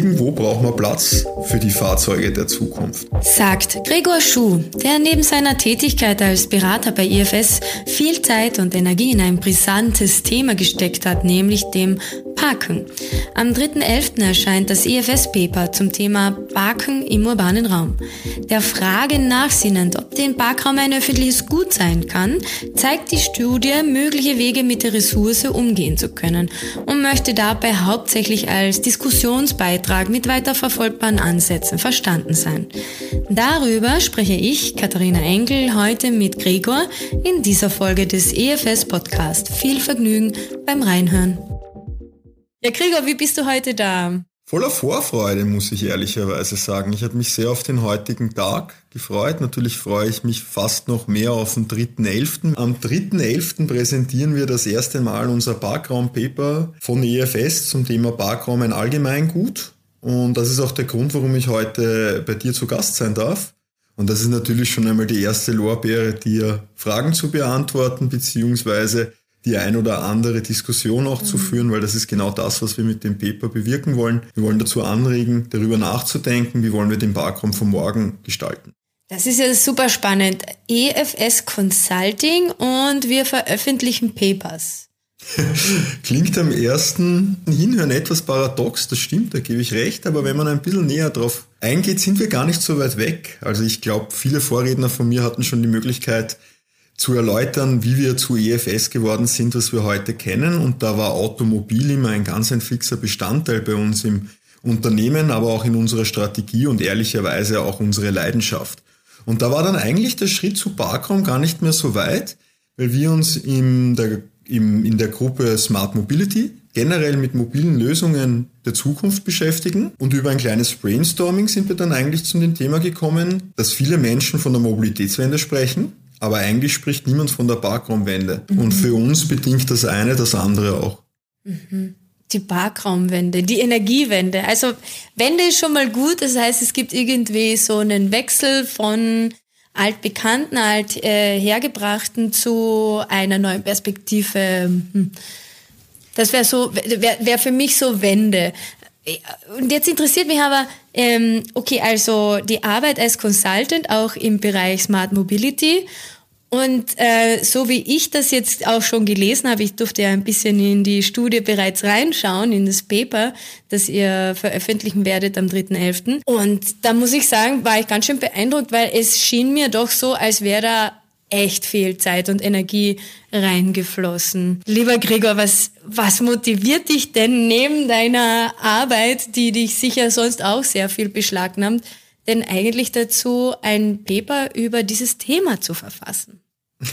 Irgendwo braucht man Platz für die Fahrzeuge der Zukunft. Sagt Gregor Schuh, der neben seiner Tätigkeit als Berater bei IFS viel Zeit und Energie in ein brisantes Thema gesteckt hat, nämlich dem Parken. Am 3.11. erscheint das IFS-Paper zum Thema Parken im urbanen Raum. Der Frage nachsinnend, ob den Parkraum ein öffentliches Gut sein kann, zeigt die Studie mögliche Wege mit der Ressource umgehen zu können und möchte dabei hauptsächlich als Diskussionsbeitrag mit weiterverfolgbaren Ansätzen verstanden sein. Darüber spreche ich, Katharina Enkel, heute mit Gregor in dieser Folge des EFS Podcast. Viel Vergnügen beim Reinhören. Ja, Gregor, wie bist du heute da? Voller Vorfreude, muss ich ehrlicherweise sagen. Ich habe mich sehr auf den heutigen Tag gefreut. Natürlich freue ich mich fast noch mehr auf den 3.11. Am 3.11. präsentieren wir das erste Mal unser Parkraum-Paper von EFS zum Thema Parkraum ein Allgemeingut. Und das ist auch der Grund, warum ich heute bei dir zu Gast sein darf. Und das ist natürlich schon einmal die erste Lorbeere, dir Fragen zu beantworten, beziehungsweise die ein oder andere Diskussion auch mhm. zu führen, weil das ist genau das, was wir mit dem Paper bewirken wollen. Wir wollen dazu anregen, darüber nachzudenken, wie wollen wir den Parkraum von morgen gestalten. Das ist ja super spannend. EFS Consulting und wir veröffentlichen Papers. Klingt am ersten Hinhören etwas paradox, das stimmt, da gebe ich recht, aber wenn man ein bisschen näher drauf eingeht, sind wir gar nicht so weit weg. Also ich glaube, viele Vorredner von mir hatten schon die Möglichkeit, zu erläutern, wie wir zu EFS geworden sind, was wir heute kennen. Und da war Automobil immer ein ganz ein fixer Bestandteil bei uns im Unternehmen, aber auch in unserer Strategie und ehrlicherweise auch unsere Leidenschaft. Und da war dann eigentlich der Schritt zu Parkraum gar nicht mehr so weit, weil wir uns in der, im, in der Gruppe Smart Mobility generell mit mobilen Lösungen der Zukunft beschäftigen. Und über ein kleines Brainstorming sind wir dann eigentlich zu dem Thema gekommen, dass viele Menschen von der Mobilitätswende sprechen aber eigentlich spricht niemand von der Parkraumwende. Mhm. Und für uns bedingt das eine das andere auch. Mhm. Die Parkraumwende, die Energiewende. Also Wende ist schon mal gut. Das heißt, es gibt irgendwie so einen Wechsel von altbekannten, alt äh, hergebrachten zu einer neuen Perspektive. Hm. Das wäre so, wäre wär für mich so Wende. Und jetzt interessiert mich aber, ähm, okay, also die Arbeit als Consultant auch im Bereich Smart Mobility. Und äh, so wie ich das jetzt auch schon gelesen habe, ich durfte ja ein bisschen in die Studie bereits reinschauen, in das Paper, das ihr veröffentlichen werdet am 3.11. Und da muss ich sagen, war ich ganz schön beeindruckt, weil es schien mir doch so, als wäre da echt viel Zeit und Energie reingeflossen. Lieber Gregor, was, was motiviert dich denn neben deiner Arbeit, die dich sicher sonst auch sehr viel beschlagnahmt, denn eigentlich dazu, ein Paper über dieses Thema zu verfassen?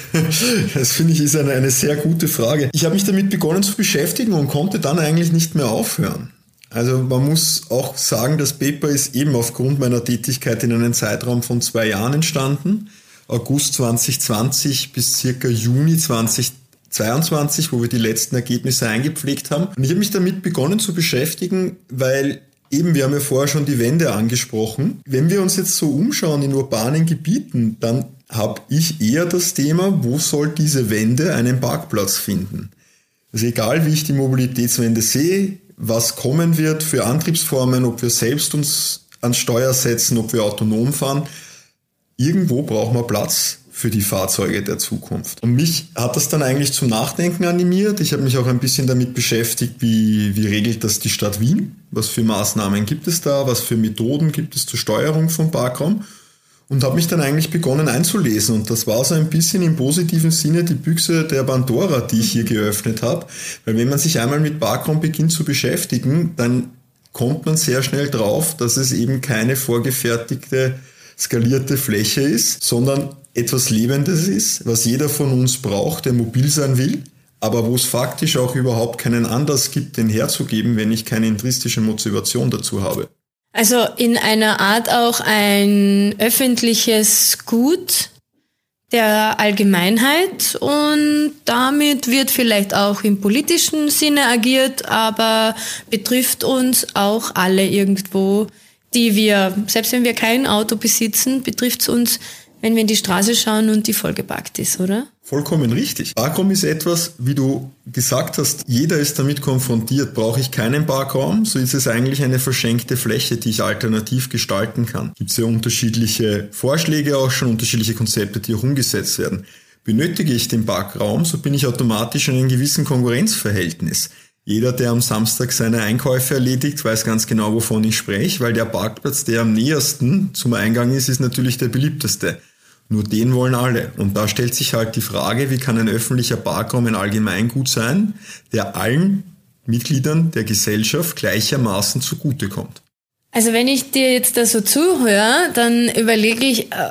Das finde ich ist eine, eine sehr gute Frage. Ich habe mich damit begonnen zu beschäftigen und konnte dann eigentlich nicht mehr aufhören. Also man muss auch sagen, das Paper ist eben aufgrund meiner Tätigkeit in einem Zeitraum von zwei Jahren entstanden. August 2020 bis circa Juni 2022, wo wir die letzten Ergebnisse eingepflegt haben. Und ich habe mich damit begonnen zu beschäftigen, weil Eben, wir haben ja vorher schon die Wände angesprochen. Wenn wir uns jetzt so umschauen in urbanen Gebieten, dann habe ich eher das Thema, wo soll diese Wende einen Parkplatz finden? Also egal, wie ich die Mobilitätswende sehe, was kommen wird für Antriebsformen, ob wir selbst uns ans Steuer setzen, ob wir autonom fahren, irgendwo brauchen wir Platz für die Fahrzeuge der Zukunft. Und mich hat das dann eigentlich zum Nachdenken animiert. Ich habe mich auch ein bisschen damit beschäftigt, wie, wie regelt das die Stadt Wien? Was für Maßnahmen gibt es da? Was für Methoden gibt es zur Steuerung vom Parkraum? Und habe mich dann eigentlich begonnen einzulesen. Und das war so ein bisschen im positiven Sinne die Büchse der Pandora, die ich hier geöffnet habe. Weil wenn man sich einmal mit Parkraum beginnt zu beschäftigen, dann kommt man sehr schnell drauf, dass es eben keine vorgefertigte skalierte Fläche ist, sondern etwas Lebendes ist, was jeder von uns braucht, der mobil sein will, aber wo es faktisch auch überhaupt keinen Anlass gibt, den herzugeben, wenn ich keine intristische Motivation dazu habe. Also in einer Art auch ein öffentliches Gut der Allgemeinheit und damit wird vielleicht auch im politischen Sinne agiert, aber betrifft uns auch alle irgendwo die wir, selbst wenn wir kein Auto besitzen, betrifft es uns, wenn wir in die Straße schauen und die vollgepackt ist, oder? Vollkommen richtig. Parkraum ist etwas, wie du gesagt hast, jeder ist damit konfrontiert. Brauche ich keinen Parkraum, so ist es eigentlich eine verschenkte Fläche, die ich alternativ gestalten kann. Gibt es ja unterschiedliche Vorschläge auch schon, unterschiedliche Konzepte, die auch umgesetzt werden. Benötige ich den Parkraum, so bin ich automatisch in einem gewissen Konkurrenzverhältnis. Jeder, der am Samstag seine Einkäufe erledigt, weiß ganz genau, wovon ich spreche, weil der Parkplatz, der am nähersten zum Eingang ist, ist natürlich der beliebteste. Nur den wollen alle. Und da stellt sich halt die Frage, wie kann ein öffentlicher Parkraum ein Allgemeingut sein, der allen Mitgliedern der Gesellschaft gleichermaßen zugutekommt. Also wenn ich dir jetzt da so zuhöre, dann überlege ich, äh,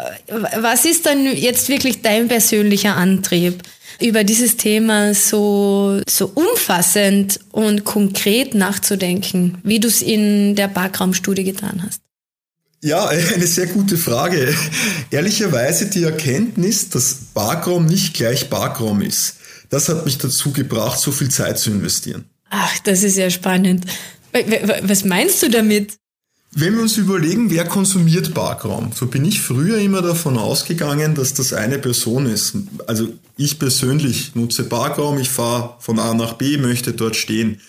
was ist dann jetzt wirklich dein persönlicher Antrieb, über dieses Thema so, so umfassend und konkret nachzudenken, wie du es in der Parkraumstudie getan hast? Ja, eine sehr gute Frage. Ehrlicherweise die Erkenntnis, dass Parkraum nicht gleich Parkraum ist, das hat mich dazu gebracht, so viel Zeit zu investieren. Ach, das ist ja spannend. Was meinst du damit? Wenn wir uns überlegen, wer konsumiert Parkraum, so bin ich früher immer davon ausgegangen, dass das eine Person ist. Also ich persönlich nutze Parkraum, ich fahre von A nach B, möchte dort stehen.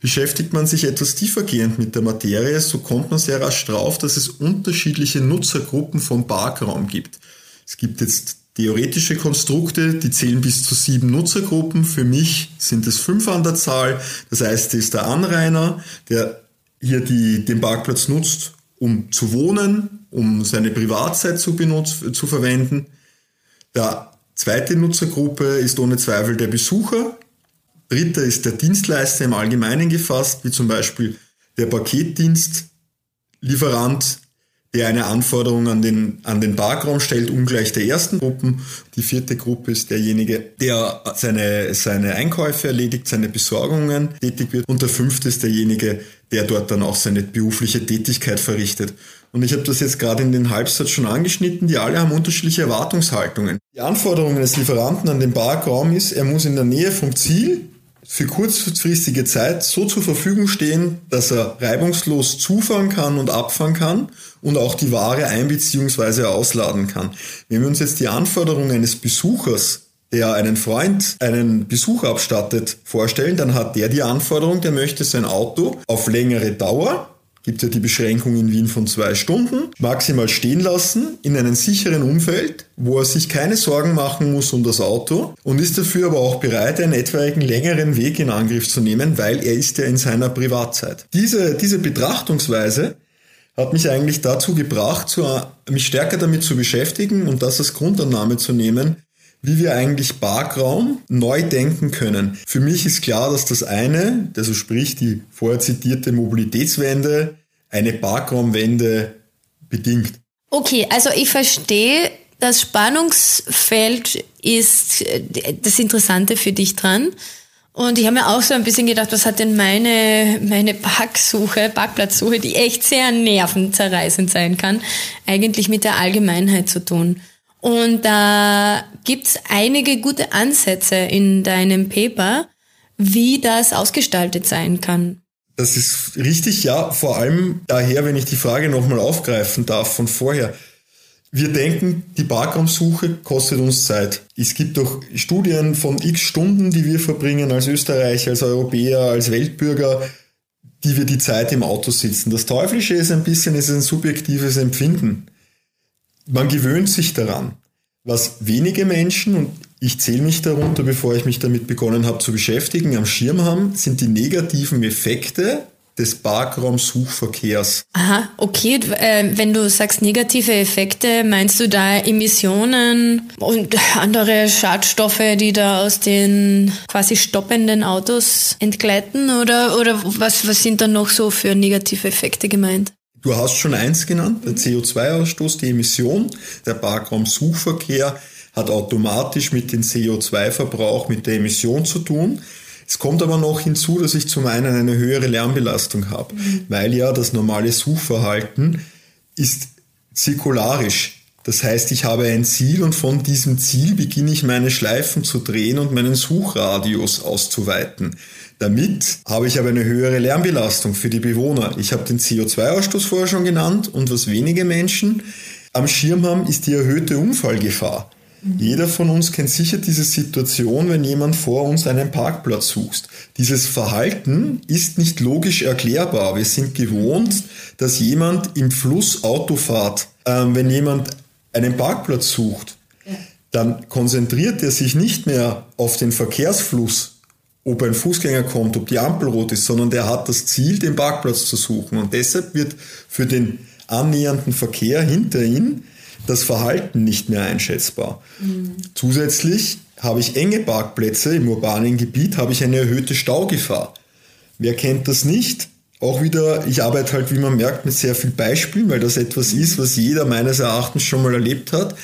Beschäftigt man sich etwas tiefergehend mit der Materie, so kommt man sehr rasch drauf, dass es unterschiedliche Nutzergruppen von Parkraum gibt. Es gibt jetzt theoretische Konstrukte, die zählen bis zu sieben Nutzergruppen. Für mich sind es fünf an der Zahl. Das heißt, es ist der Anrainer, der hier die, den Parkplatz nutzt, um zu wohnen, um seine Privatzeit zu, benutzen, zu verwenden. Der zweite Nutzergruppe ist ohne Zweifel der Besucher, Dritter ist der Dienstleister im Allgemeinen gefasst, wie zum Beispiel der Paketdienstlieferant, der eine Anforderung an den, an den Parkraum stellt, ungleich der ersten Gruppen. Die vierte Gruppe ist derjenige, der seine, seine Einkäufe erledigt, seine Besorgungen tätig wird. Und der fünfte ist derjenige, der dort dann auch seine berufliche Tätigkeit verrichtet. Und ich habe das jetzt gerade in den Halbsatz schon angeschnitten, die alle haben unterschiedliche Erwartungshaltungen. Die Anforderungen des Lieferanten an den Parkraum ist, er muss in der Nähe vom Ziel für kurzfristige Zeit so zur Verfügung stehen, dass er reibungslos zufahren kann und abfahren kann und auch die Ware ein- bzw. ausladen kann. Wenn wir uns jetzt die Anforderungen eines Besuchers der einen Freund einen Besuch abstattet, vorstellen, dann hat der die Anforderung, der möchte sein Auto auf längere Dauer gibt ja die Beschränkung in Wien von zwei Stunden, maximal stehen lassen in einem sicheren Umfeld, wo er sich keine Sorgen machen muss um das Auto und ist dafür aber auch bereit, einen etwaigen längeren Weg in Angriff zu nehmen, weil er ist ja in seiner Privatzeit. Diese, diese Betrachtungsweise hat mich eigentlich dazu gebracht, mich stärker damit zu beschäftigen und das als Grundannahme zu nehmen, wie wir eigentlich Parkraum neu denken können. Für mich ist klar, dass das eine, also sprich die vorher zitierte Mobilitätswende, eine Parkraumwende bedingt. Okay, also ich verstehe, das Spannungsfeld ist das Interessante für dich dran. Und ich habe mir auch so ein bisschen gedacht, was hat denn meine, meine Parksuche, Parkplatzsuche, die echt sehr nervenzerreißend sein kann, eigentlich mit der Allgemeinheit zu tun. Und da gibt's einige gute Ansätze in deinem Paper, wie das ausgestaltet sein kann. Das ist richtig, ja. Vor allem daher, wenn ich die Frage nochmal aufgreifen darf von vorher. Wir denken, die Parkraumsuche kostet uns Zeit. Es gibt doch Studien von x Stunden, die wir verbringen als Österreicher, als Europäer, als Weltbürger, die wir die Zeit im Auto sitzen. Das Teuflische ist ein bisschen, es ist ein subjektives Empfinden man gewöhnt sich daran. Was wenige Menschen, und ich zähle mich darunter, bevor ich mich damit begonnen habe zu beschäftigen, am Schirm haben, sind die negativen Effekte des Parkraumsuchverkehrs. Aha, okay. Äh, wenn du sagst negative Effekte, meinst du da Emissionen und andere Schadstoffe, die da aus den quasi stoppenden Autos entgleiten? Oder, oder was, was sind da noch so für negative Effekte gemeint? Du hast schon eins genannt, der CO2-Ausstoß, die Emission. Der Parkraumsuchverkehr hat automatisch mit dem CO2-Verbrauch, mit der Emission zu tun. Es kommt aber noch hinzu, dass ich zum einen eine höhere Lärmbelastung habe, mhm. weil ja das normale Suchverhalten ist zirkularisch. Das heißt, ich habe ein Ziel und von diesem Ziel beginne ich meine Schleifen zu drehen und meinen Suchradius auszuweiten. Damit habe ich aber eine höhere Lärmbelastung für die Bewohner. Ich habe den CO2-Ausstoß vorher schon genannt und was wenige Menschen am Schirm haben, ist die erhöhte Unfallgefahr. Jeder von uns kennt sicher diese Situation, wenn jemand vor uns einen Parkplatz sucht. Dieses Verhalten ist nicht logisch erklärbar. Wir sind gewohnt, dass jemand im Fluss Auto fährt. Ähm, wenn jemand einen Parkplatz sucht, dann konzentriert er sich nicht mehr auf den Verkehrsfluss, ob ein Fußgänger kommt, ob die Ampel rot ist, sondern der hat das Ziel, den Parkplatz zu suchen. Und deshalb wird für den annähernden Verkehr hinter ihm das Verhalten nicht mehr einschätzbar. Mhm. Zusätzlich habe ich enge Parkplätze im urbanen Gebiet, habe ich eine erhöhte Staugefahr. Wer kennt das nicht? Auch wieder, ich arbeite halt, wie man merkt, mit sehr vielen Beispielen, weil das etwas ist, was jeder meines Erachtens schon mal erlebt hat.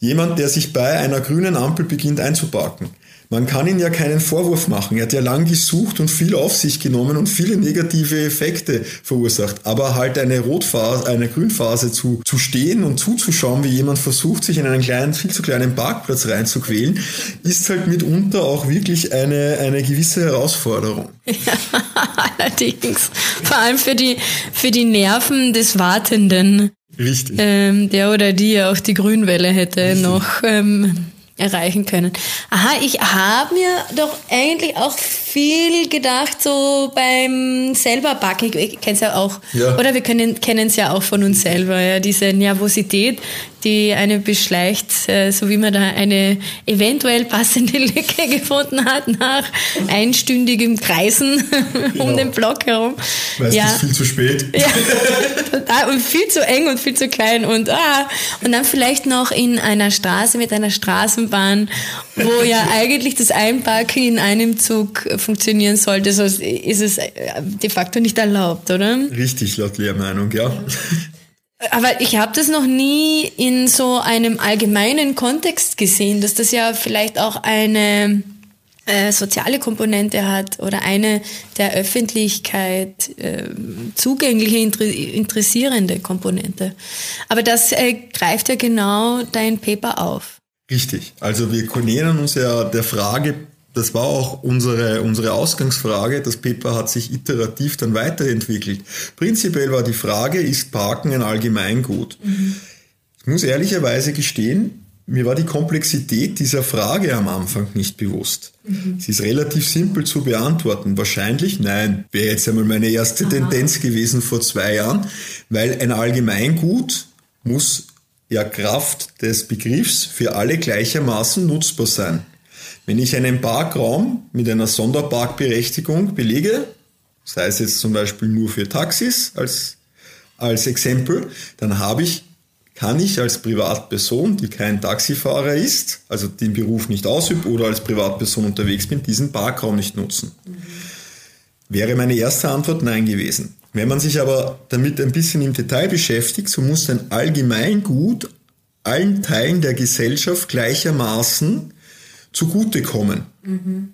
Jemand, der sich bei einer grünen Ampel beginnt einzuparken. Man kann ihn ja keinen Vorwurf machen. Er hat ja lang gesucht und viel auf sich genommen und viele negative Effekte verursacht. Aber halt eine Rotphase, eine Grünphase zu, zu stehen und zuzuschauen, wie jemand versucht, sich in einen kleinen, viel zu kleinen Parkplatz reinzuquälen, ist halt mitunter auch wirklich eine, eine gewisse Herausforderung. Ja, allerdings. Vor allem für die, für die Nerven des Wartenden. Richtig. Ähm, der oder die auch die Grünwelle hätte Richtig. noch ähm, erreichen können. Aha, ich habe mir doch eigentlich auch viel gedacht, so beim selber backen. Ich kenne es ja auch. Ja. Oder wir kennen es ja auch von uns selber, ja, diese Nervosität, die eine beschleicht, äh, so wie man da eine eventuell passende Lücke gefunden hat nach einstündigem Kreisen genau. um den Block herum. Weißt ja. ist viel zu spät. Ja, total. Und viel zu eng und viel zu klein und ah. Und dann vielleicht noch in einer Straße mit einer Straßenbahn, wo ja eigentlich das Einparken in einem Zug funktionieren sollte, so ist es de facto nicht erlaubt, oder? Richtig, laut Lehrmeinung, ja. Aber ich habe das noch nie in so einem allgemeinen Kontext gesehen, dass das ja vielleicht auch eine äh, soziale Komponente hat oder eine der Öffentlichkeit äh, zugängliche, inter interessierende Komponente. Aber das äh, greift ja genau dein Paper auf. Richtig. Also wir nähern uns ja der Frage das war auch unsere, unsere Ausgangsfrage. Das Paper hat sich iterativ dann weiterentwickelt. Prinzipiell war die Frage, ist Parken ein Allgemeingut? Mhm. Ich muss ehrlicherweise gestehen, mir war die Komplexität dieser Frage am Anfang nicht bewusst. Mhm. Sie ist relativ simpel zu beantworten. Wahrscheinlich nein, wäre jetzt einmal meine erste Aha. Tendenz gewesen vor zwei Jahren, weil ein Allgemeingut muss ja Kraft des Begriffs für alle gleichermaßen nutzbar sein. Wenn ich einen Parkraum mit einer Sonderparkberechtigung belege, sei es jetzt zum Beispiel nur für Taxis als, als Exempel, dann habe ich, kann ich als Privatperson, die kein Taxifahrer ist, also den Beruf nicht ausübt oder als Privatperson unterwegs bin, diesen Parkraum nicht nutzen. Mhm. Wäre meine erste Antwort nein gewesen. Wenn man sich aber damit ein bisschen im Detail beschäftigt, so muss ein Allgemeingut allen Teilen der Gesellschaft gleichermaßen zugutekommen. Mhm.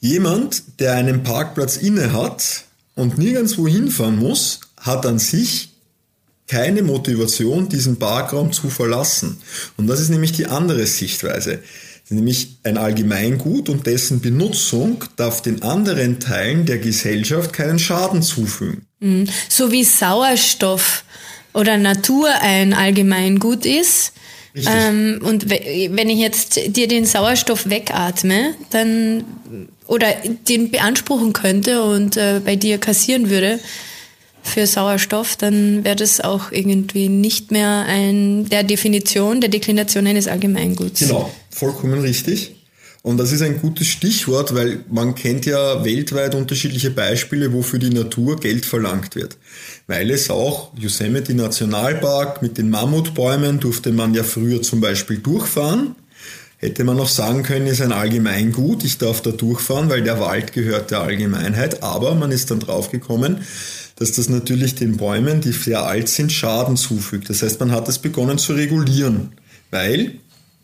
Jemand, der einen Parkplatz inne hat und nirgendwo hinfahren muss, hat an sich keine Motivation, diesen Parkraum zu verlassen. Und das ist nämlich die andere Sichtweise. Nämlich ein Allgemeingut und dessen Benutzung darf den anderen Teilen der Gesellschaft keinen Schaden zufügen. Mhm. So wie Sauerstoff oder Natur ein Allgemeingut ist, ähm, und wenn ich jetzt dir den Sauerstoff wegatme, dann oder den beanspruchen könnte und äh, bei dir kassieren würde für Sauerstoff, dann wäre das auch irgendwie nicht mehr ein der Definition, der Deklination eines Allgemeinguts. Genau, vollkommen richtig. Und das ist ein gutes Stichwort, weil man kennt ja weltweit unterschiedliche Beispiele, wo für die Natur Geld verlangt wird. Weil es auch Yosemite Nationalpark mit den Mammutbäumen durfte man ja früher zum Beispiel durchfahren. Hätte man noch sagen können, ist ein Allgemeingut, ich darf da durchfahren, weil der Wald gehört der Allgemeinheit. Aber man ist dann draufgekommen, dass das natürlich den Bäumen, die sehr alt sind, Schaden zufügt. Das heißt, man hat es begonnen zu regulieren, weil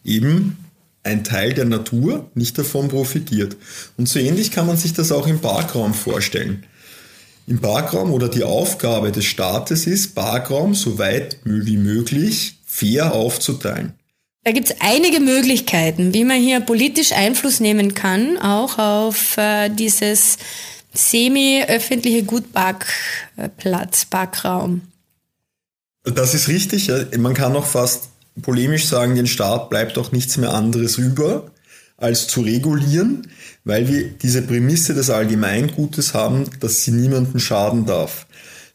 eben ein Teil der Natur nicht davon profitiert. Und so ähnlich kann man sich das auch im Parkraum vorstellen. Im Parkraum oder die Aufgabe des Staates ist, Parkraum so weit wie möglich fair aufzuteilen. Da gibt es einige Möglichkeiten, wie man hier politisch Einfluss nehmen kann, auch auf äh, dieses semi-öffentliche Gutparkplatz, Parkraum. Das ist richtig. Man kann auch fast polemisch sagen, den Staat bleibt auch nichts mehr anderes über, als zu regulieren, weil wir diese Prämisse des Allgemeingutes haben, dass sie niemanden schaden darf.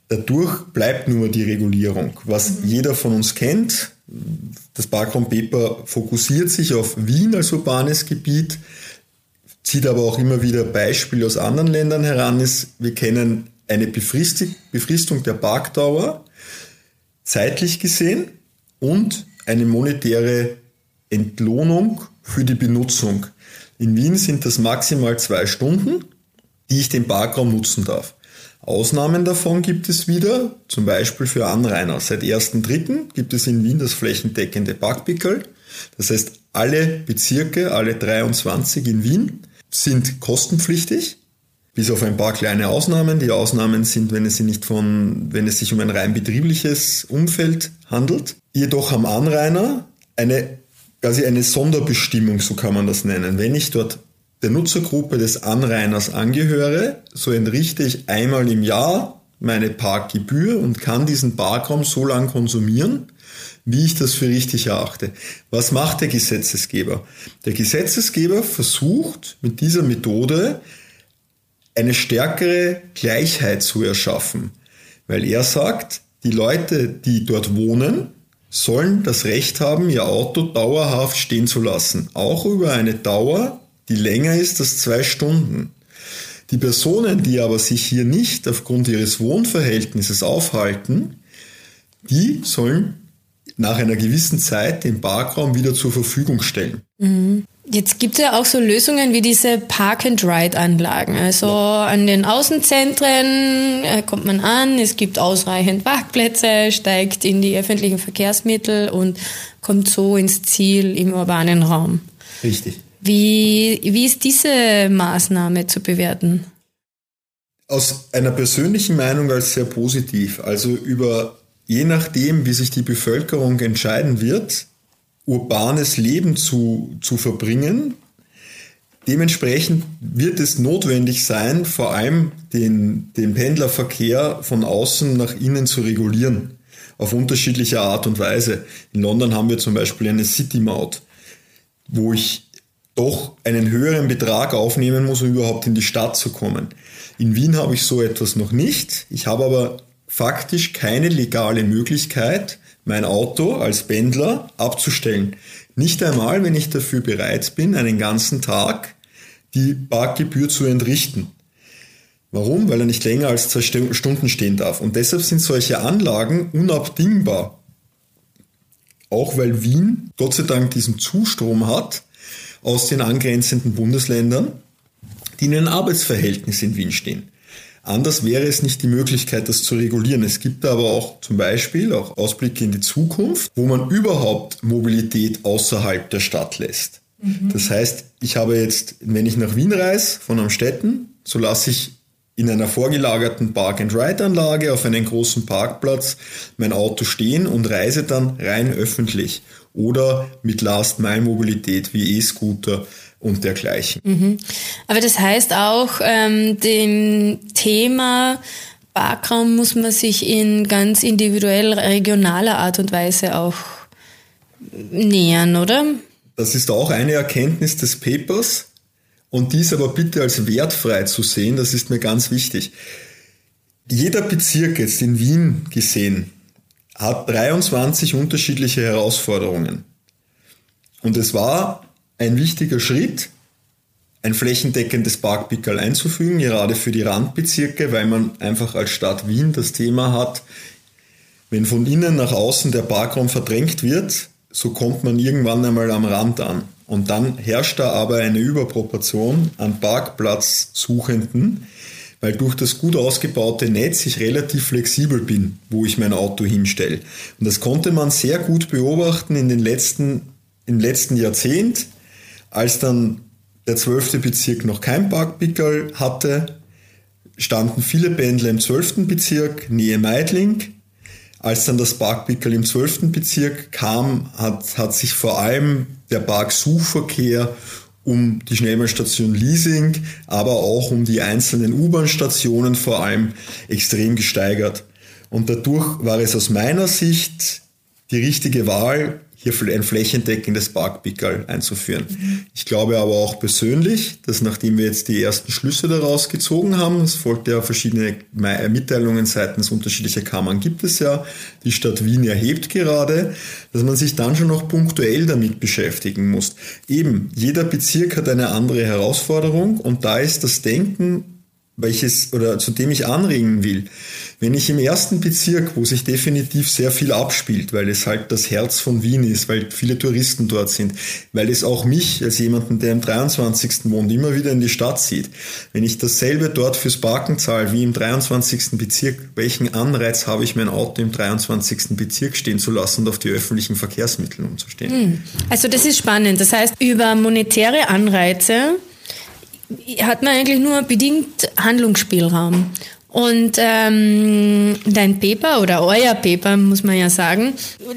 Dadurch bleibt nur die Regulierung. Was mhm. jeder von uns kennt, das Barcom Paper fokussiert sich auf Wien als urbanes Gebiet, zieht aber auch immer wieder Beispiele aus anderen Ländern heran. Ist, wir kennen eine Befristung der Parkdauer, zeitlich gesehen, und eine monetäre Entlohnung für die Benutzung. In Wien sind das maximal zwei Stunden, die ich den Parkraum nutzen darf. Ausnahmen davon gibt es wieder, zum Beispiel für Anrainer. Seit 1.3. gibt es in Wien das flächendeckende Parkpickel. Das heißt, alle Bezirke, alle 23 in Wien sind kostenpflichtig, bis auf ein paar kleine Ausnahmen. Die Ausnahmen sind, wenn es, sich nicht von, wenn es sich um ein rein betriebliches Umfeld handelt. Jedoch am Anrainer eine, quasi eine Sonderbestimmung, so kann man das nennen. Wenn ich dort der Nutzergruppe des Anrainers angehöre, so entrichte ich einmal im Jahr meine Parkgebühr und kann diesen Parkraum so lang konsumieren, wie ich das für richtig erachte. Was macht der Gesetzesgeber? Der Gesetzesgeber versucht mit dieser Methode eine stärkere Gleichheit zu erschaffen, weil er sagt, die Leute, die dort wohnen, sollen das Recht haben, ihr Auto dauerhaft stehen zu lassen, auch über eine Dauer, die länger ist als zwei Stunden. Die Personen, die aber sich hier nicht aufgrund ihres Wohnverhältnisses aufhalten, die sollen nach einer gewissen Zeit den Parkraum wieder zur Verfügung stellen. Mhm. Jetzt gibt es ja auch so Lösungen wie diese Park-and-Ride-Anlagen. Also ja. an den Außenzentren äh, kommt man an, es gibt ausreichend Parkplätze, steigt in die öffentlichen Verkehrsmittel und kommt so ins Ziel im urbanen Raum. Richtig. Wie, wie ist diese Maßnahme zu bewerten? Aus einer persönlichen Meinung als sehr positiv. Also über je nachdem, wie sich die Bevölkerung entscheiden wird, urbanes Leben zu, zu verbringen. Dementsprechend wird es notwendig sein, vor allem den, den Pendlerverkehr von außen nach innen zu regulieren. Auf unterschiedliche Art und Weise. In London haben wir zum Beispiel eine City Maut, wo ich doch einen höheren Betrag aufnehmen muss, um überhaupt in die Stadt zu kommen. In Wien habe ich so etwas noch nicht. Ich habe aber faktisch keine legale Möglichkeit, mein Auto als Pendler abzustellen. Nicht einmal, wenn ich dafür bereit bin, einen ganzen Tag die Parkgebühr zu entrichten. Warum? Weil er nicht länger als zwei Stunden stehen darf. Und deshalb sind solche Anlagen unabdingbar. Auch weil Wien Gott sei Dank diesen Zustrom hat, aus den angrenzenden Bundesländern, die in einem Arbeitsverhältnis in Wien stehen. Anders wäre es nicht die Möglichkeit, das zu regulieren. Es gibt aber auch zum Beispiel auch Ausblicke in die Zukunft, wo man überhaupt Mobilität außerhalb der Stadt lässt. Mhm. Das heißt, ich habe jetzt, wenn ich nach Wien reise von Amstetten, so lasse ich in einer vorgelagerten Park-and-Ride-Anlage auf einem großen Parkplatz mein Auto stehen und reise dann rein öffentlich oder mit Last-Mile-Mobilität wie E-Scooter und dergleichen. Mhm. Aber das heißt auch, ähm, dem Thema Parkraum muss man sich in ganz individuell regionaler Art und Weise auch nähern, oder? Das ist auch eine Erkenntnis des Papers und dies aber bitte als wertfrei zu sehen, das ist mir ganz wichtig. Jeder Bezirk jetzt in Wien gesehen hat 23 unterschiedliche Herausforderungen. Und es war ein wichtiger Schritt, ein flächendeckendes Parkpickel einzufügen, gerade für die Randbezirke, weil man einfach als Stadt Wien das Thema hat, wenn von innen nach außen der Parkraum verdrängt wird, so kommt man irgendwann einmal am Rand an. Und dann herrscht da aber eine Überproportion an Parkplatzsuchenden, weil durch das gut ausgebaute Netz ich relativ flexibel bin, wo ich mein Auto hinstelle. Und das konnte man sehr gut beobachten in den letzten, im letzten Jahrzehnt, als dann der 12. Bezirk noch kein Parkpickel hatte, standen viele Pendler im 12. Bezirk, Nähe Meidling. Als dann das Parkpickel im 12. Bezirk kam, hat, hat sich vor allem der Parksuchverkehr um die Schnellbahnstation Leasing, aber auch um die einzelnen U-Bahn-Stationen vor allem extrem gesteigert. Und dadurch war es aus meiner Sicht die richtige Wahl, hier ein flächendeckendes Parkpickerl einzuführen. Mhm. Ich glaube aber auch persönlich, dass nachdem wir jetzt die ersten Schlüsse daraus gezogen haben, es folgt ja verschiedene Mitteilungen seitens unterschiedlicher Kammern gibt es ja, die Stadt Wien erhebt gerade, dass man sich dann schon noch punktuell damit beschäftigen muss. Eben, jeder Bezirk hat eine andere Herausforderung und da ist das Denken welches oder zu dem ich anregen will. Wenn ich im ersten Bezirk, wo sich definitiv sehr viel abspielt, weil es halt das Herz von Wien ist, weil viele Touristen dort sind, weil es auch mich als jemanden, der im 23. wohnt, immer wieder in die Stadt zieht. Wenn ich dasselbe dort fürs Parken zahle wie im 23. Bezirk, welchen Anreiz habe ich mein Auto im 23. Bezirk stehen zu lassen und auf die öffentlichen Verkehrsmittel umzustehen? Hm. Also das ist spannend. Das heißt, über monetäre Anreize hat man eigentlich nur bedingt Handlungsspielraum. Und ähm, dein Paper oder euer Paper, muss man ja sagen,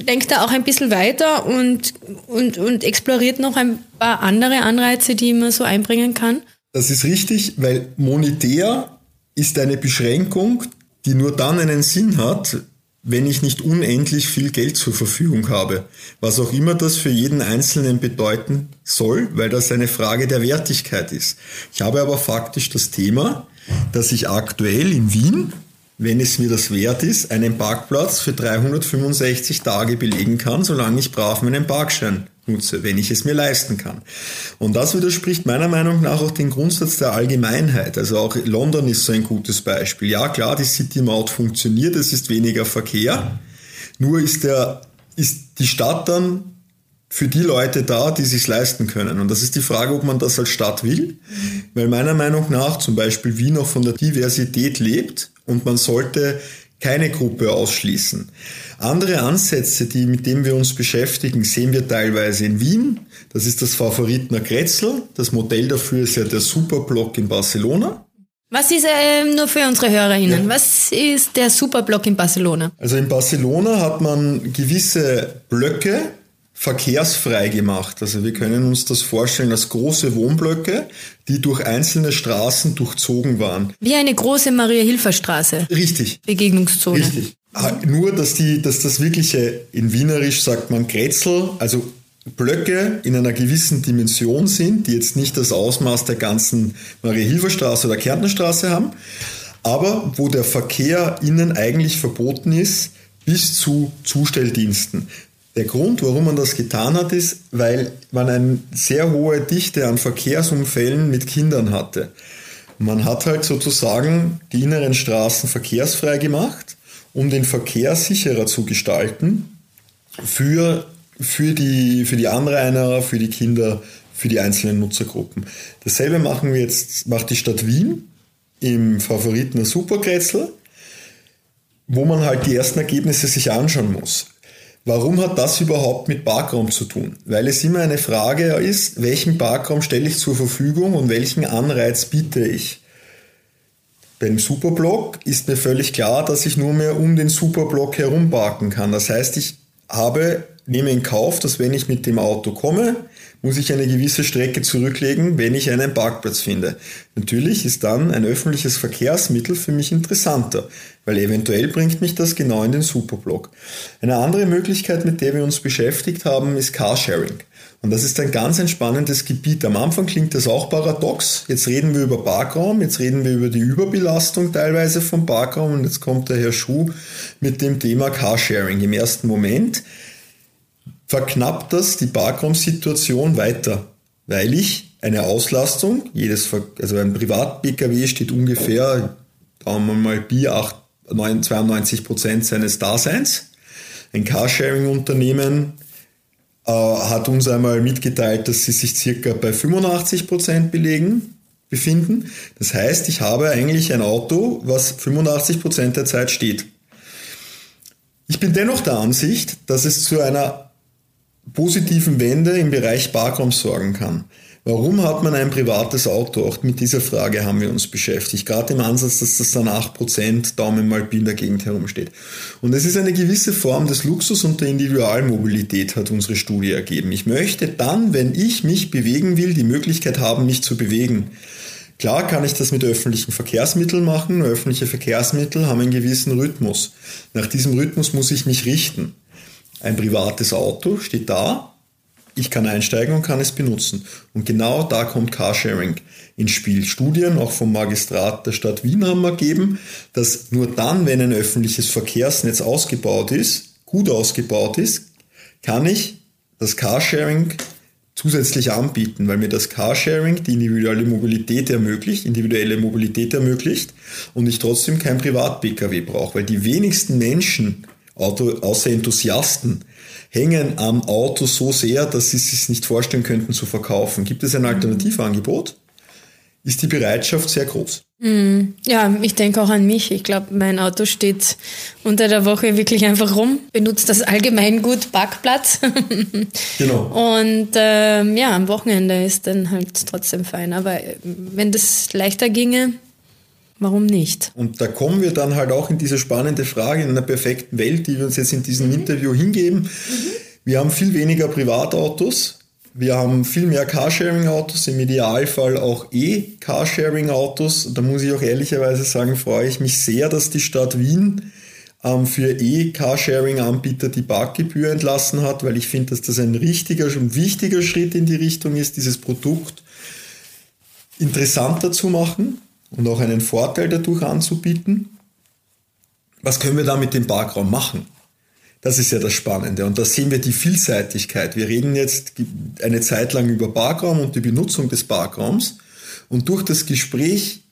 denkt da auch ein bisschen weiter und, und, und exploriert noch ein paar andere Anreize, die man so einbringen kann? Das ist richtig, weil monetär ist eine Beschränkung, die nur dann einen Sinn hat, wenn ich nicht unendlich viel Geld zur Verfügung habe. Was auch immer das für jeden Einzelnen bedeuten soll, weil das eine Frage der Wertigkeit ist. Ich habe aber faktisch das Thema, dass ich aktuell in Wien, wenn es mir das wert ist, einen Parkplatz für 365 Tage belegen kann, solange ich brav meinen Parkschein nutze, wenn ich es mir leisten kann. Und das widerspricht meiner Meinung nach auch den Grundsatz der Allgemeinheit. Also auch London ist so ein gutes Beispiel. Ja, klar, die City Maut funktioniert, es ist weniger Verkehr. Nur ist der, ist die Stadt dann für die Leute da, die sich leisten können. Und das ist die Frage, ob man das als Stadt will. Weil meiner Meinung nach zum Beispiel Wien auch von der Diversität lebt und man sollte keine Gruppe ausschließen. Andere Ansätze, die, mit denen wir uns beschäftigen, sehen wir teilweise in Wien. Das ist das Favoritner Kretzel. Das Modell dafür ist ja der Superblock in Barcelona. Was ist, äh, nur für unsere HörerInnen, ja. was ist der Superblock in Barcelona? Also in Barcelona hat man gewisse Blöcke, verkehrsfrei gemacht. Also wir können uns das vorstellen als große Wohnblöcke, die durch einzelne Straßen durchzogen waren. Wie eine große Maria-Hilfer-Straße. Richtig. Begegnungszone. Richtig. Nur, dass, die, dass das wirkliche, in Wienerisch sagt man Kretzel, also Blöcke in einer gewissen Dimension sind, die jetzt nicht das Ausmaß der ganzen Maria-Hilfer-Straße oder Kärntnerstraße haben, aber wo der Verkehr innen eigentlich verboten ist, bis zu Zustelldiensten. Der Grund, warum man das getan hat, ist, weil man eine sehr hohe Dichte an Verkehrsunfällen mit Kindern hatte. Man hat halt sozusagen die inneren Straßen verkehrsfrei gemacht, um den Verkehr sicherer zu gestalten für, für, die, für die Anrainer, für die Kinder, für die einzelnen Nutzergruppen. Dasselbe machen wir jetzt, macht die Stadt Wien im Favoriten der Superkretzel, wo man halt die ersten Ergebnisse sich anschauen muss. Warum hat das überhaupt mit Parkraum zu tun? Weil es immer eine Frage ist, welchen Parkraum stelle ich zur Verfügung und welchen Anreiz biete ich. Beim Superblock ist mir völlig klar, dass ich nur mehr um den Superblock herum parken kann. Das heißt, ich habe, nehme in Kauf, dass wenn ich mit dem Auto komme, muss ich eine gewisse Strecke zurücklegen, wenn ich einen Parkplatz finde. Natürlich ist dann ein öffentliches Verkehrsmittel für mich interessanter, weil eventuell bringt mich das genau in den Superblock. Eine andere Möglichkeit, mit der wir uns beschäftigt haben, ist Carsharing. Und das ist ein ganz entspannendes Gebiet. Am Anfang klingt das auch paradox. Jetzt reden wir über Parkraum, jetzt reden wir über die Überbelastung teilweise vom Parkraum und jetzt kommt der Herr Schuh mit dem Thema Carsharing. Im ersten Moment verknappt das die Parkraumsituation weiter, weil ich eine Auslastung, jedes, also ein Privat-Pkw steht ungefähr, sagen wir mal, Bier 92 Prozent seines Daseins. Ein Carsharing-Unternehmen äh, hat uns einmal mitgeteilt, dass sie sich circa bei 85 Prozent belegen befinden. Das heißt, ich habe eigentlich ein Auto, was 85 Prozent der Zeit steht. Ich bin dennoch der Ansicht, dass es zu einer positiven Wende im Bereich Parkraum sorgen kann. Warum hat man ein privates Auto? Auch mit dieser Frage haben wir uns beschäftigt. Gerade im Ansatz, dass das dann 8% Daumen mal Pi der Gegend herumsteht. Und es ist eine gewisse Form des Luxus und der Individualmobilität, hat unsere Studie ergeben. Ich möchte dann, wenn ich mich bewegen will, die Möglichkeit haben, mich zu bewegen. Klar kann ich das mit öffentlichen Verkehrsmitteln machen. Öffentliche Verkehrsmittel haben einen gewissen Rhythmus. Nach diesem Rhythmus muss ich mich richten. Ein privates Auto steht da, ich kann einsteigen und kann es benutzen. Und genau da kommt Carsharing ins Spiel. Studien, auch vom Magistrat der Stadt Wien haben ergeben, dass nur dann, wenn ein öffentliches Verkehrsnetz ausgebaut ist, gut ausgebaut ist, kann ich das Carsharing zusätzlich anbieten, weil mir das Carsharing die individuelle Mobilität ermöglicht, individuelle Mobilität ermöglicht und ich trotzdem kein Privat-Pkw brauche, weil die wenigsten Menschen, außer Enthusiasten, hängen am Auto so sehr, dass sie es sich nicht vorstellen könnten zu verkaufen. Gibt es ein Alternativangebot? Ist die Bereitschaft sehr groß? Mm, ja, ich denke auch an mich. Ich glaube, mein Auto steht unter der Woche wirklich einfach rum, benutzt das Allgemeingut Parkplatz. genau. Und ähm, ja, am Wochenende ist dann halt trotzdem fein. Aber äh, wenn das leichter ginge, Warum nicht? Und da kommen wir dann halt auch in diese spannende Frage in einer perfekten Welt, die wir uns jetzt in diesem mhm. Interview hingeben. Mhm. Wir haben viel weniger Privatautos. Wir haben viel mehr Carsharing-Autos, im Idealfall auch E-Carsharing-Autos. Da muss ich auch ehrlicherweise sagen, freue ich mich sehr, dass die Stadt Wien ähm, für E-Carsharing-Anbieter die Parkgebühr entlassen hat, weil ich finde, dass das ein richtiger und wichtiger Schritt in die Richtung ist, dieses Produkt interessanter zu machen und auch einen Vorteil dadurch anzubieten. Was können wir da mit dem Parkraum machen? Das ist ja das Spannende. Und da sehen wir die Vielseitigkeit. Wir reden jetzt eine Zeit lang über Parkraum und die Benutzung des Parkraums. Und durch das Gespräch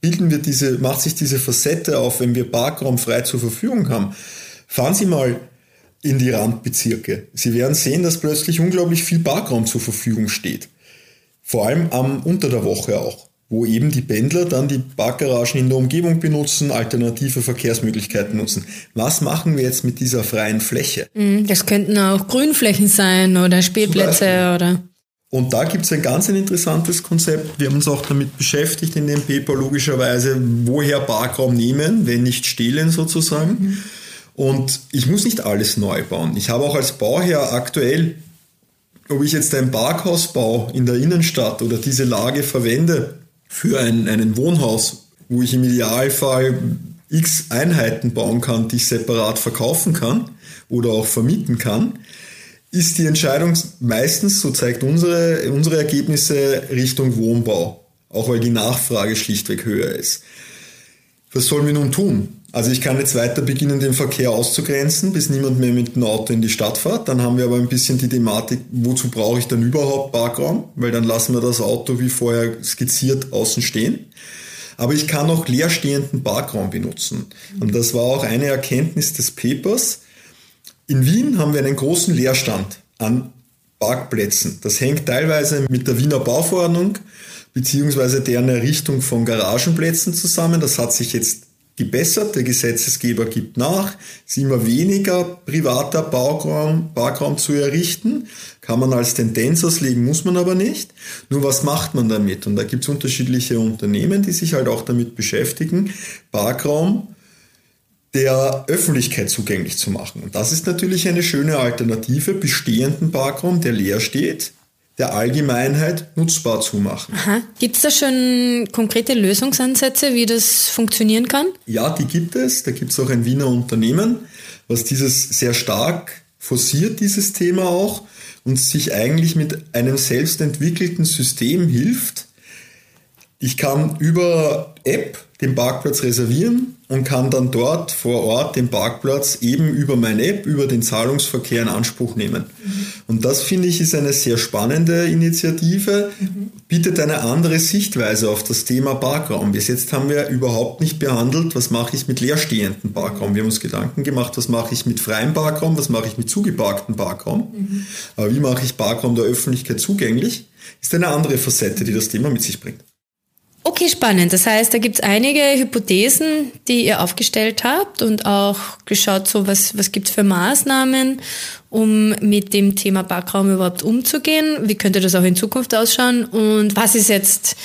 bilden wir diese, macht sich diese Facette auf, wenn wir Parkraum frei zur Verfügung haben. Fahren Sie mal in die Randbezirke. Sie werden sehen, dass plötzlich unglaublich viel Parkraum zur Verfügung steht. Vor allem am, unter der Woche auch wo eben die Pendler dann die Parkgaragen in der Umgebung benutzen, alternative Verkehrsmöglichkeiten nutzen. Was machen wir jetzt mit dieser freien Fläche? Mhm, das könnten auch Grünflächen sein oder Spielplätze oder. Und da gibt es ein ganz ein interessantes Konzept. Wir haben uns auch damit beschäftigt in dem Paper logischerweise, woher Parkraum nehmen, wenn nicht stehlen sozusagen. Mhm. Und ich muss nicht alles neu bauen. Ich habe auch als Bauherr aktuell, ob ich jetzt ein Parkhaus baue in der Innenstadt oder diese Lage verwende, für ein, einen Wohnhaus, wo ich im Idealfall x Einheiten bauen kann, die ich separat verkaufen kann oder auch vermieten kann, ist die Entscheidung meistens, so zeigt unsere, unsere Ergebnisse, Richtung Wohnbau. Auch weil die Nachfrage schlichtweg höher ist. Was sollen wir nun tun? Also ich kann jetzt weiter beginnen, den Verkehr auszugrenzen, bis niemand mehr mit dem Auto in die Stadt fährt. Dann haben wir aber ein bisschen die Thematik, wozu brauche ich dann überhaupt Parkraum? Weil dann lassen wir das Auto wie vorher skizziert außen stehen. Aber ich kann auch leerstehenden Parkraum benutzen. Und das war auch eine Erkenntnis des Papers. In Wien haben wir einen großen Leerstand an Parkplätzen. Das hängt teilweise mit der Wiener Bauverordnung beziehungsweise deren Errichtung von Garagenplätzen zusammen. Das hat sich jetzt gebessert. Der Gesetzesgeber gibt nach, es ist immer weniger privater Baugraum, Parkraum zu errichten. Kann man als Tendenz auslegen, muss man aber nicht. Nur was macht man damit? Und da gibt es unterschiedliche Unternehmen, die sich halt auch damit beschäftigen, Parkraum der Öffentlichkeit zugänglich zu machen. Und das ist natürlich eine schöne Alternative, bestehenden Parkraum, der leer steht, der Allgemeinheit nutzbar zu machen. Gibt es da schon konkrete Lösungsansätze, wie das funktionieren kann? Ja, die gibt es. Da gibt es auch ein Wiener Unternehmen, was dieses sehr stark forciert, dieses Thema auch, und sich eigentlich mit einem selbst entwickelten System hilft. Ich kann über App den Parkplatz reservieren und kann dann dort vor Ort den Parkplatz eben über meine App, über den Zahlungsverkehr in Anspruch nehmen. Mhm. Und das finde ich ist eine sehr spannende Initiative, mhm. bietet eine andere Sichtweise auf das Thema Parkraum. Bis jetzt haben wir überhaupt nicht behandelt, was mache ich mit leerstehenden Parkraum. Wir haben uns Gedanken gemacht, was mache ich mit freiem Parkraum, was mache ich mit zugeparktem Parkraum. Mhm. Aber wie mache ich Parkraum der Öffentlichkeit zugänglich, ist eine andere Facette, die das Thema mit sich bringt. Okay, spannend. Das heißt, da gibt es einige Hypothesen, die ihr aufgestellt habt und auch geschaut, so was, was gibt es für Maßnahmen, um mit dem Thema Parkraum überhaupt umzugehen. Wie könnte das auch in Zukunft ausschauen? Und was ist jetzt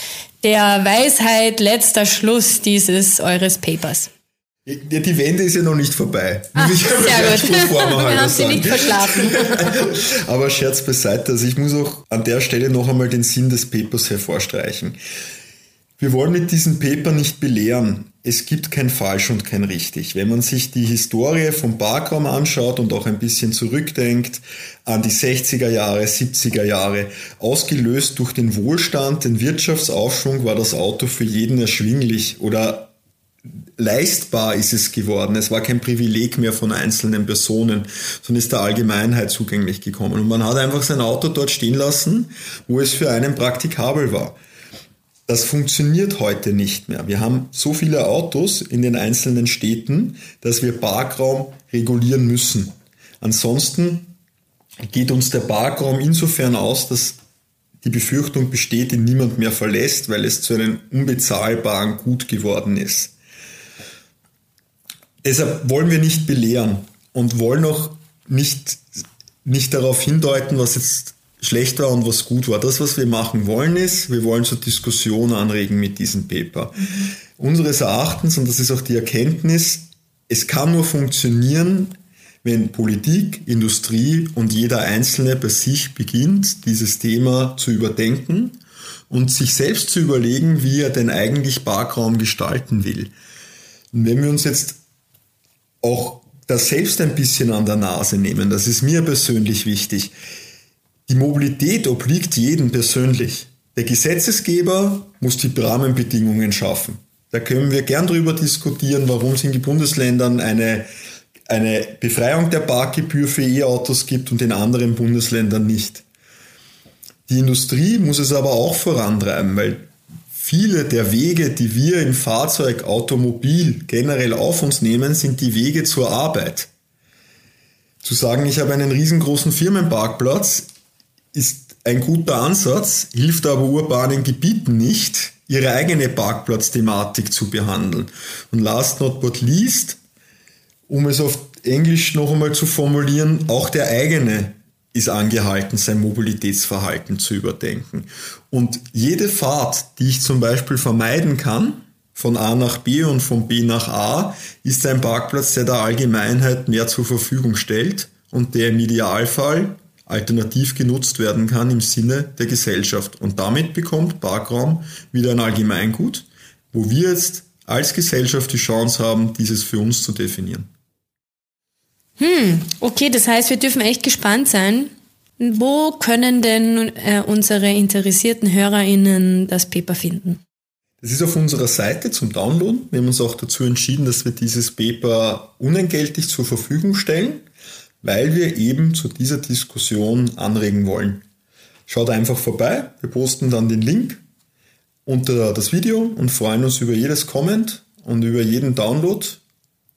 der Weisheit letzter Schluss dieses eures Papers? Ja, die Wende ist ja noch nicht vorbei. Ach, ich sehr gut. Wir haben sie nicht verschlafen. Aber Scherz beiseite. Also ich muss auch an der Stelle noch einmal den Sinn des Papers hervorstreichen. Wir wollen mit diesem Paper nicht belehren. Es gibt kein falsch und kein richtig. Wenn man sich die Historie vom Parkraum anschaut und auch ein bisschen zurückdenkt an die 60er Jahre, 70er Jahre, ausgelöst durch den Wohlstand, den Wirtschaftsaufschwung war das Auto für jeden erschwinglich oder leistbar ist es geworden. Es war kein Privileg mehr von einzelnen Personen, sondern ist der Allgemeinheit zugänglich gekommen. Und man hat einfach sein Auto dort stehen lassen, wo es für einen praktikabel war. Das funktioniert heute nicht mehr. Wir haben so viele Autos in den einzelnen Städten, dass wir Parkraum regulieren müssen. Ansonsten geht uns der Parkraum insofern aus, dass die Befürchtung besteht, ihn niemand mehr verlässt, weil es zu einem unbezahlbaren Gut geworden ist. Deshalb wollen wir nicht belehren und wollen auch nicht, nicht darauf hindeuten, was jetzt schlecht war und was gut war. Das, was wir machen wollen, ist, wir wollen zur Diskussion anregen mit diesem Paper. Unseres Erachtens, und das ist auch die Erkenntnis, es kann nur funktionieren, wenn Politik, Industrie und jeder Einzelne bei sich beginnt, dieses Thema zu überdenken und sich selbst zu überlegen, wie er denn eigentlich Parkraum gestalten will. Und wenn wir uns jetzt auch das selbst ein bisschen an der Nase nehmen, das ist mir persönlich wichtig. Die Mobilität obliegt jedem persönlich. Der Gesetzesgeber muss die Rahmenbedingungen schaffen. Da können wir gern drüber diskutieren, warum es in den Bundesländern eine, eine Befreiung der Parkgebühr für E-Autos gibt und in anderen Bundesländern nicht. Die Industrie muss es aber auch vorantreiben, weil viele der Wege, die wir im Fahrzeug, Automobil generell auf uns nehmen, sind die Wege zur Arbeit. Zu sagen, ich habe einen riesengroßen Firmenparkplatz, ist ein guter Ansatz, hilft aber urbanen Gebieten nicht, ihre eigene Parkplatzthematik zu behandeln. Und last not but least, um es auf Englisch noch einmal zu formulieren, auch der eigene ist angehalten, sein Mobilitätsverhalten zu überdenken. Und jede Fahrt, die ich zum Beispiel vermeiden kann, von A nach B und von B nach A, ist ein Parkplatz, der der Allgemeinheit mehr zur Verfügung stellt und der im Idealfall alternativ genutzt werden kann im Sinne der Gesellschaft. Und damit bekommt Parkraum wieder ein Allgemeingut, wo wir jetzt als Gesellschaft die Chance haben, dieses für uns zu definieren. Hm, okay, das heißt, wir dürfen echt gespannt sein. Wo können denn äh, unsere interessierten HörerInnen das Paper finden? Das ist auf unserer Seite zum Downloaden. Wir haben uns auch dazu entschieden, dass wir dieses Paper unentgeltlich zur Verfügung stellen weil wir eben zu dieser Diskussion anregen wollen. Schaut einfach vorbei, wir posten dann den Link unter das Video und freuen uns über jedes Comment und über jeden Download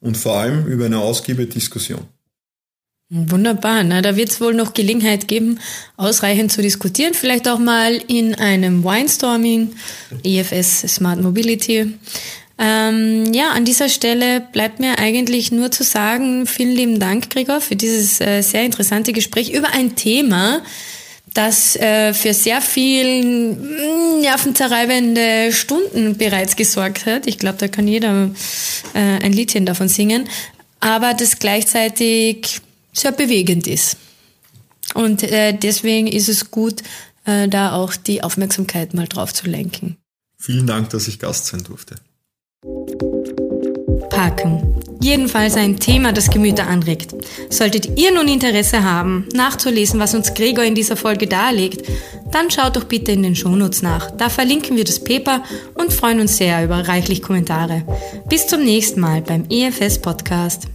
und vor allem über eine ausgiebige Diskussion. Wunderbar, na, da wird es wohl noch Gelegenheit geben, ausreichend zu diskutieren, vielleicht auch mal in einem Winestorming, EFS Smart Mobility. Ähm, ja, an dieser Stelle bleibt mir eigentlich nur zu sagen, vielen lieben Dank, Gregor, für dieses äh, sehr interessante Gespräch über ein Thema, das äh, für sehr viel mm, nervenzerreibende Stunden bereits gesorgt hat. Ich glaube, da kann jeder äh, ein Liedchen davon singen, aber das gleichzeitig sehr bewegend ist. Und äh, deswegen ist es gut, äh, da auch die Aufmerksamkeit mal drauf zu lenken. Vielen Dank, dass ich Gast sein durfte. Parken. Jedenfalls ein Thema, das Gemüter anregt. Solltet ihr nun Interesse haben, nachzulesen, was uns Gregor in dieser Folge darlegt, dann schaut doch bitte in den Shownotes nach. Da verlinken wir das Paper und freuen uns sehr über reichlich Kommentare. Bis zum nächsten Mal beim EFS Podcast.